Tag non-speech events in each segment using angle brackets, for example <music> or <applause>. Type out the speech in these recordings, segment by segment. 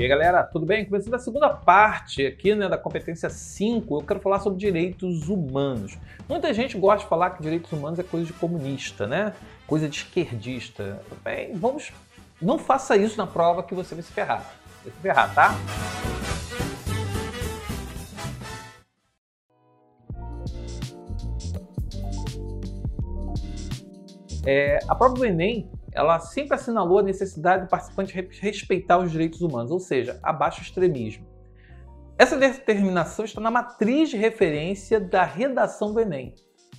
E aí, galera, tudo bem? Começando a segunda parte aqui né, da competência 5, eu quero falar sobre direitos humanos. Muita gente gosta de falar que direitos humanos é coisa de comunista, né? Coisa de esquerdista. Bem, vamos. Não faça isso na prova que você vai se ferrar. Vai se ferrar, tá? É, a prova do Enem ela sempre assinalou a necessidade do participante respeitar os direitos humanos, ou seja, abaixo extremismo. Essa determinação está na matriz de referência da redação do Enem.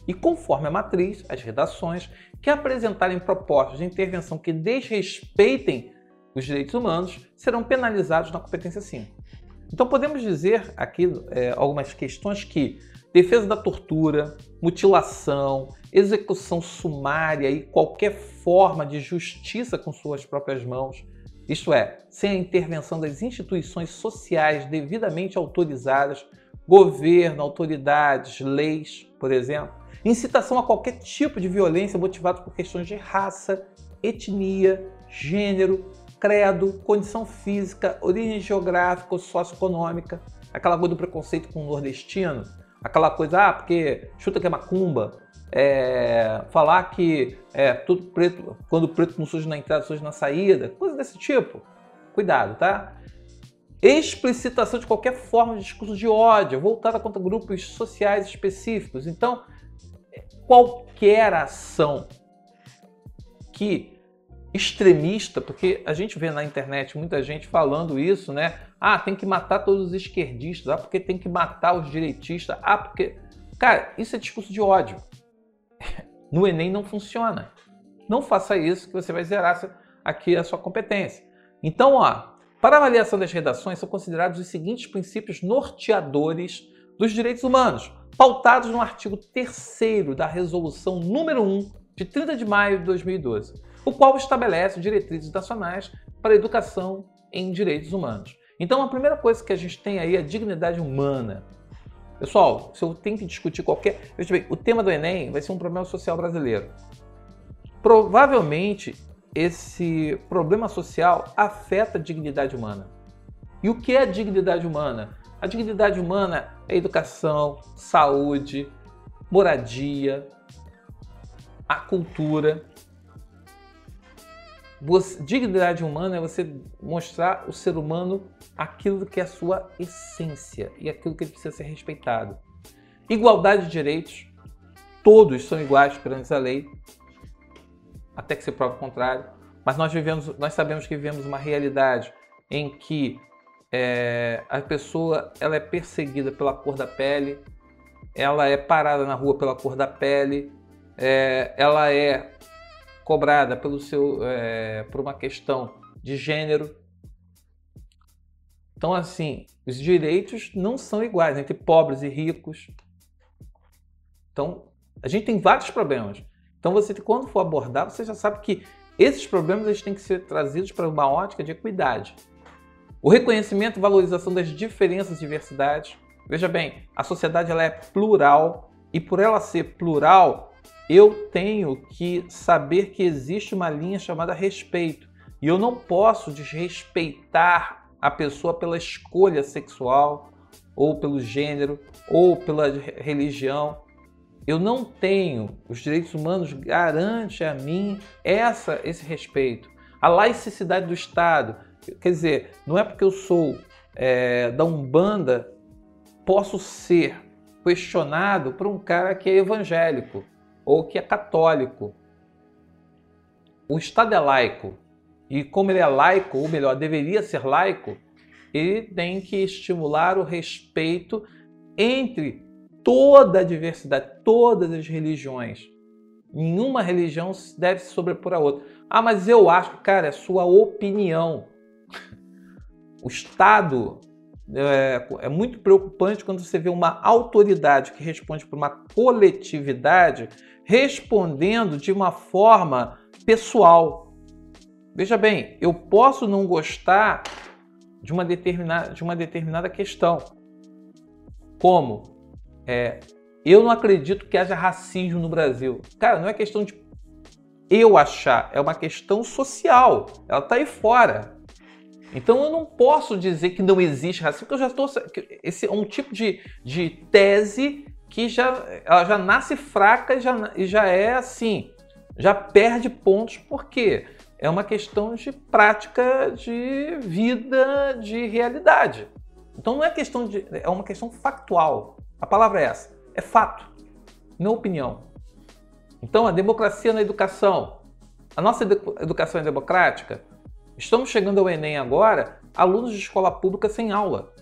E conforme a matriz, as redações que apresentarem propostas de intervenção que desrespeitem os direitos humanos serão penalizados na competência 5. Então podemos dizer aqui é, algumas questões que defesa da tortura, mutilação, execução sumária e qualquer forma de justiça com suas próprias mãos, isto é, sem a intervenção das instituições sociais devidamente autorizadas, governo, autoridades, leis, por exemplo, incitação a qualquer tipo de violência motivada por questões de raça, etnia, gênero, credo, condição física, origem geográfica ou socioeconômica, aquela coisa do preconceito com o nordestino, aquela coisa, ah, porque chuta que é macumba, é, falar que é tudo preto, quando preto não surge na entrada, surge na saída, coisa desse tipo. Cuidado, tá? Explicitação de qualquer forma de discurso de ódio, voltada contra grupos sociais específicos. Então, qualquer ação que extremista, porque a gente vê na internet muita gente falando isso, né? Ah, tem que matar todos os esquerdistas, ah, porque tem que matar os direitistas, ah, porque. Cara, isso é discurso de ódio. <laughs> No Enem não funciona. Não faça isso que você vai zerar aqui a sua competência. Então, ó, para avaliação das redações são considerados os seguintes princípios norteadores dos direitos humanos, pautados no artigo 3 da Resolução número 1 de 30 de maio de 2012, o qual estabelece diretrizes nacionais para a educação em direitos humanos. Então, a primeira coisa que a gente tem aí é a dignidade humana. Pessoal, se eu tenho que discutir qualquer. Veja bem, o tema do Enem vai ser um problema social brasileiro. Provavelmente esse problema social afeta a dignidade humana. E o que é a dignidade humana? A dignidade humana é educação, saúde, moradia, a cultura. Você, dignidade humana é você mostrar o ser humano aquilo que é a sua essência e aquilo que precisa ser respeitado. Igualdade de direitos, todos são iguais perante a lei, até que se prove o contrário. Mas nós vivemos, nós sabemos que vivemos uma realidade em que é, a pessoa ela é perseguida pela cor da pele, ela é parada na rua pela cor da pele, é, ela é cobrada pelo seu, é, por uma questão de gênero. Então, assim, os direitos não são iguais entre pobres e ricos. Então, a gente tem vários problemas. Então, você quando for abordar, você já sabe que esses problemas eles têm que ser trazidos para uma ótica de equidade. O reconhecimento e valorização das diferenças e diversidades. Veja bem, a sociedade ela é plural e por ela ser plural, eu tenho que saber que existe uma linha chamada respeito. E eu não posso desrespeitar a pessoa pela escolha sexual, ou pelo gênero, ou pela religião. Eu não tenho, os direitos humanos garantem a mim essa, esse respeito. A laicidade do Estado, quer dizer, não é porque eu sou é, da Umbanda, posso ser questionado por um cara que é evangélico ou que é católico. O Estado é laico. E como ele é laico, ou melhor, deveria ser laico, ele tem que estimular o respeito entre toda a diversidade, todas as religiões. Nenhuma religião deve se sobrepor a outra. Ah, mas eu acho, cara, é sua opinião. O Estado é, é, muito preocupante quando você vê uma autoridade que responde por uma coletividade respondendo de uma forma pessoal. Veja bem, eu posso não gostar de uma determinada, de uma determinada questão. Como? É, eu não acredito que haja racismo no Brasil. Cara, não é questão de eu achar, é uma questão social. Ela está aí fora. Então eu não posso dizer que não existe racismo, porque eu já estou. Esse é um tipo de, de tese que já, ela já nasce fraca e já, e já é assim, já perde pontos, porque é uma questão de prática de vida, de realidade. Então não é questão de. é uma questão factual. A palavra é essa. É fato, não opinião. Então a democracia na educação. A nossa educação é democrática? Estamos chegando ao Enem agora, alunos de escola pública sem aula.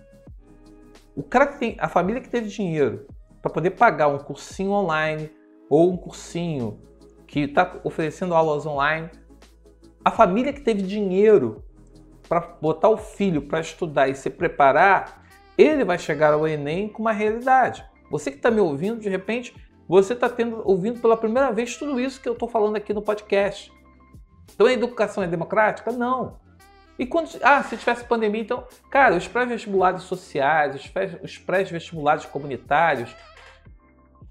O cara que tem, a família que teve dinheiro para poder pagar um cursinho online ou um cursinho que está oferecendo aulas online, a família que teve dinheiro para botar o filho para estudar e se preparar, ele vai chegar ao Enem com uma realidade. Você que está me ouvindo, de repente, você está ouvindo pela primeira vez tudo isso que eu estou falando aqui no podcast. Então a educação é democrática? Não. E quando. Ah, se tivesse pandemia, então. Cara, os pré-vestibulares sociais, os pré-vestibulares comunitários,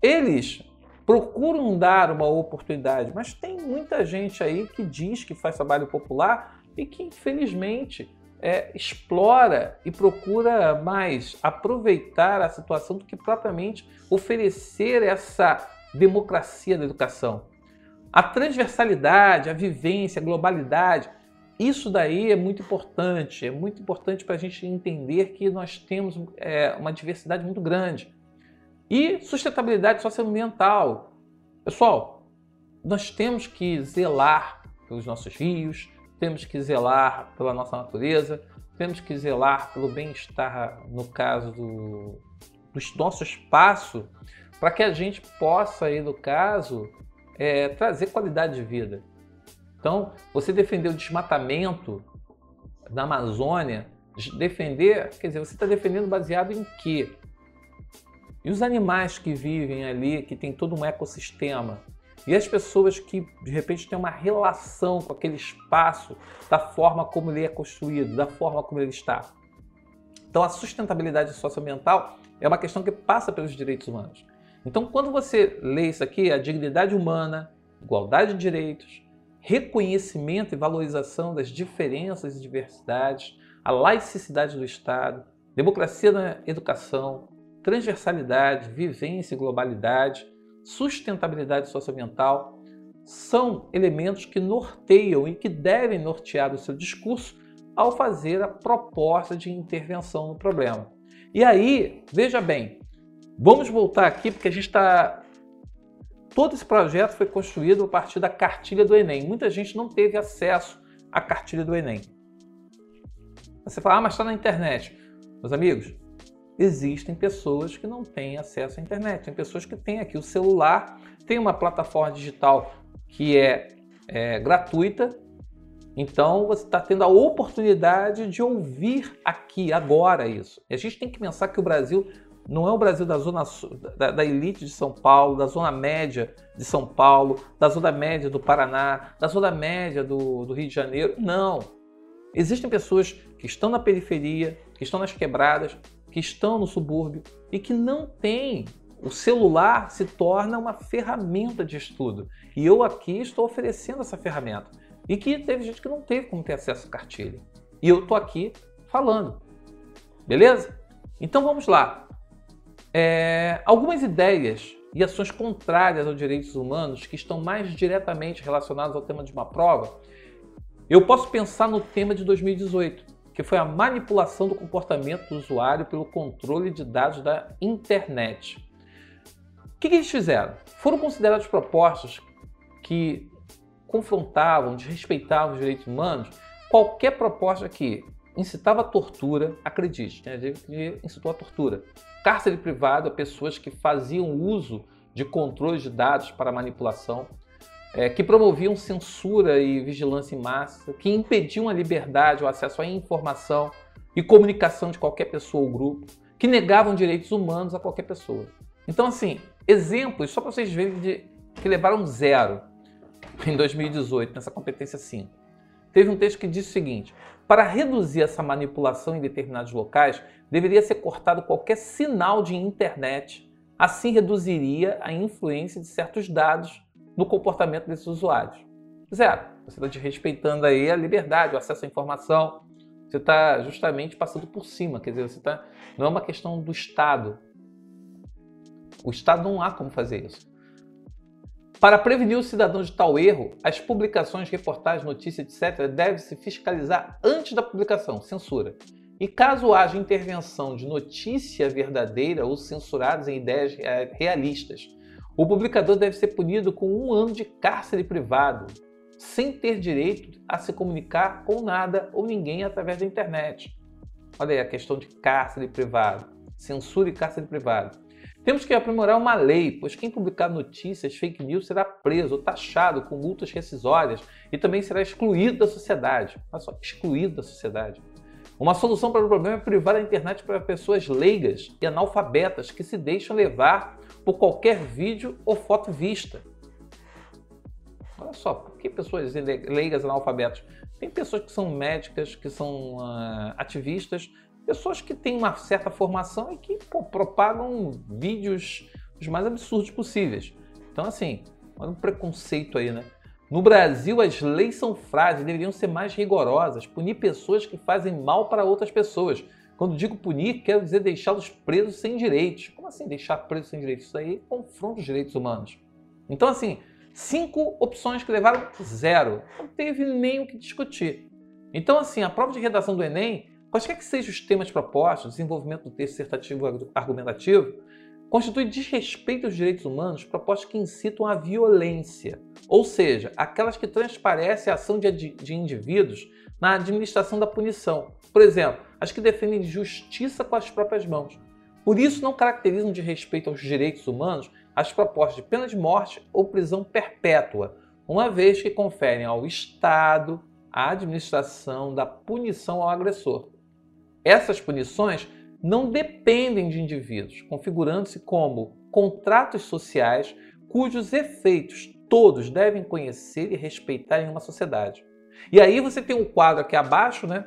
eles procuram dar uma oportunidade, mas tem muita gente aí que diz que faz trabalho popular e que, infelizmente, é, explora e procura mais aproveitar a situação do que propriamente oferecer essa democracia da educação. A transversalidade, a vivência, a globalidade, isso daí é muito importante. É muito importante para a gente entender que nós temos é, uma diversidade muito grande. E sustentabilidade socioambiental. Pessoal, nós temos que zelar pelos nossos rios, temos que zelar pela nossa natureza, temos que zelar pelo bem-estar, no caso do, do nosso espaço, para que a gente possa, aí, no caso, é, trazer qualidade de vida. Então, você defender o desmatamento na Amazônia, defender, quer dizer, você está defendendo baseado em quê? E os animais que vivem ali, que tem todo um ecossistema, e as pessoas que de repente têm uma relação com aquele espaço, da forma como ele é construído, da forma como ele está. Então, a sustentabilidade socioambiental é uma questão que passa pelos direitos humanos. Então, quando você lê isso aqui, a dignidade humana, igualdade de direitos, reconhecimento e valorização das diferenças e diversidades, a laicidade do Estado, democracia na educação, transversalidade, vivência e globalidade, sustentabilidade socioambiental, são elementos que norteiam e que devem nortear o seu discurso ao fazer a proposta de intervenção no problema. E aí, veja bem, Vamos voltar aqui porque a gente está. Todo esse projeto foi construído a partir da cartilha do Enem. Muita gente não teve acesso à cartilha do Enem. Você fala, ah, mas está na internet. Meus amigos, existem pessoas que não têm acesso à internet. Tem pessoas que têm aqui o celular, tem uma plataforma digital que é, é gratuita. Então você está tendo a oportunidade de ouvir aqui, agora, isso. E a gente tem que pensar que o Brasil não é o Brasil da zona da, da, elite de São Paulo, da zona média de São Paulo, da zona média do Paraná, da zona média do, do Rio de Janeiro. Não. Existem pessoas que estão na periferia, que estão nas quebradas, que estão no subúrbio e que não têm. O celular se torna uma ferramenta de estudo. E eu aqui estou oferecendo essa ferramenta. E que teve gente que não teve como ter acesso à cartilha. E eu estou aqui falando. Beleza? Então vamos lá. É, algumas ideias e ações contrárias aos direitos humanos que estão mais diretamente relacionadas ao tema de uma prova, eu posso pensar no tema de 2018, que foi a manipulação do comportamento do usuário pelo controle de dados da internet. O que, que eles fizeram? Foram consideradas propostas que confrontavam, desrespeitavam os direitos humanos, qualquer proposta que incitava a tortura, acredite, né, incitou a tortura, cárcere privado a pessoas que faziam uso de controles de dados para manipulação, é, que promoviam censura e vigilância em massa, que impediam a liberdade, o acesso à informação e comunicação de qualquer pessoa ou grupo, que negavam direitos humanos a qualquer pessoa. Então, assim, exemplos, só para vocês verem, de, que levaram zero em 2018, nessa competência 5. Teve um texto que disse o seguinte: para reduzir essa manipulação em determinados locais, deveria ser cortado qualquer sinal de internet. Assim reduziria a influência de certos dados no comportamento desses usuários. Zero. Você está desrespeitando aí a liberdade, o acesso à informação. Você está justamente passando por cima, quer dizer, você tá, não é uma questão do Estado. O Estado não há como fazer isso. Para prevenir o cidadão de tal erro, as publicações, reportagens, notícias, etc., devem se fiscalizar antes da publicação, censura. E caso haja intervenção de notícia verdadeira ou censuradas em ideias realistas, o publicador deve ser punido com um ano de cárcere privado, sem ter direito a se comunicar com nada ou ninguém através da internet. Olha aí a questão de cárcere privado, censura e cárcere privado. Temos que aprimorar uma lei, pois quem publicar notícias fake news será preso taxado com multas rescisórias e também será excluído da sociedade. Olha só, excluído da sociedade. Uma solução para o problema é privar a internet para pessoas leigas e analfabetas que se deixam levar por qualquer vídeo ou foto vista. Olha só, por que pessoas leigas e analfabetas? Tem pessoas que são médicas, que são uh, ativistas, pessoas que têm uma certa formação e que pô, propagam vídeos os mais absurdos possíveis. Então, assim, olha um preconceito aí, né? No Brasil, as leis são frágeis, deveriam ser mais rigorosas, punir pessoas que fazem mal para outras pessoas. Quando digo punir, quero dizer deixá-los presos sem direitos. Como assim deixar presos sem direitos? Isso aí confronta os direitos humanos. Então, assim, cinco opções que levaram zero. Não teve nem o que discutir. Então, assim, a prova de redação do Enem Quaisquer que sejam os temas propostos, desenvolvimento do texto dissertativo argumentativo, constitui desrespeito aos direitos humanos propostas que incitam à violência, ou seja, aquelas que transparecem a ação de, de indivíduos na administração da punição. Por exemplo, as que defendem justiça com as próprias mãos. Por isso, não caracterizam de respeito aos direitos humanos as propostas de pena de morte ou prisão perpétua, uma vez que conferem ao Estado a administração da punição ao agressor. Essas punições não dependem de indivíduos, configurando-se como contratos sociais cujos efeitos todos devem conhecer e respeitar em uma sociedade. E aí você tem um quadro aqui abaixo, né?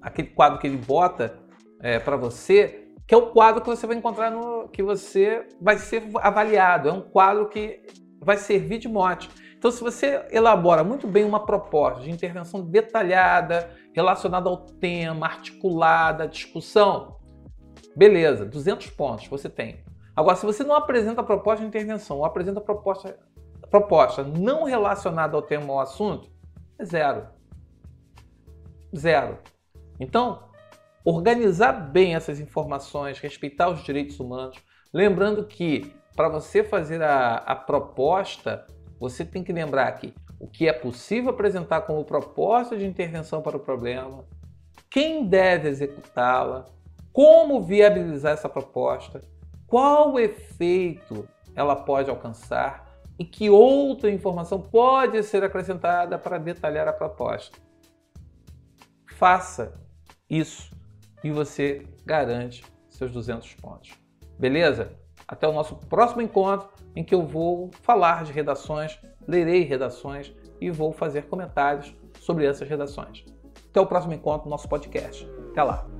Aquele quadro que ele bota é, para você, que é o quadro que você vai encontrar no que você vai ser avaliado. É um quadro que vai servir de mote. Então, se você elabora muito bem uma proposta de intervenção detalhada, relacionada ao tema, articulada, discussão, beleza, 200 pontos você tem. Agora, se você não apresenta a proposta de intervenção ou apresenta a proposta, proposta não relacionada ao tema ou ao assunto, é zero. Zero. Então, organizar bem essas informações, respeitar os direitos humanos, lembrando que para você fazer a, a proposta, você tem que lembrar que o que é possível apresentar como proposta de intervenção para o problema, quem deve executá-la, como viabilizar essa proposta, qual efeito ela pode alcançar e que outra informação pode ser acrescentada para detalhar a proposta. Faça isso e você garante seus 200 pontos. Beleza? Até o nosso próximo encontro em que eu vou falar de redações, lerei redações e vou fazer comentários sobre essas redações. Até o próximo encontro no nosso podcast. Até lá!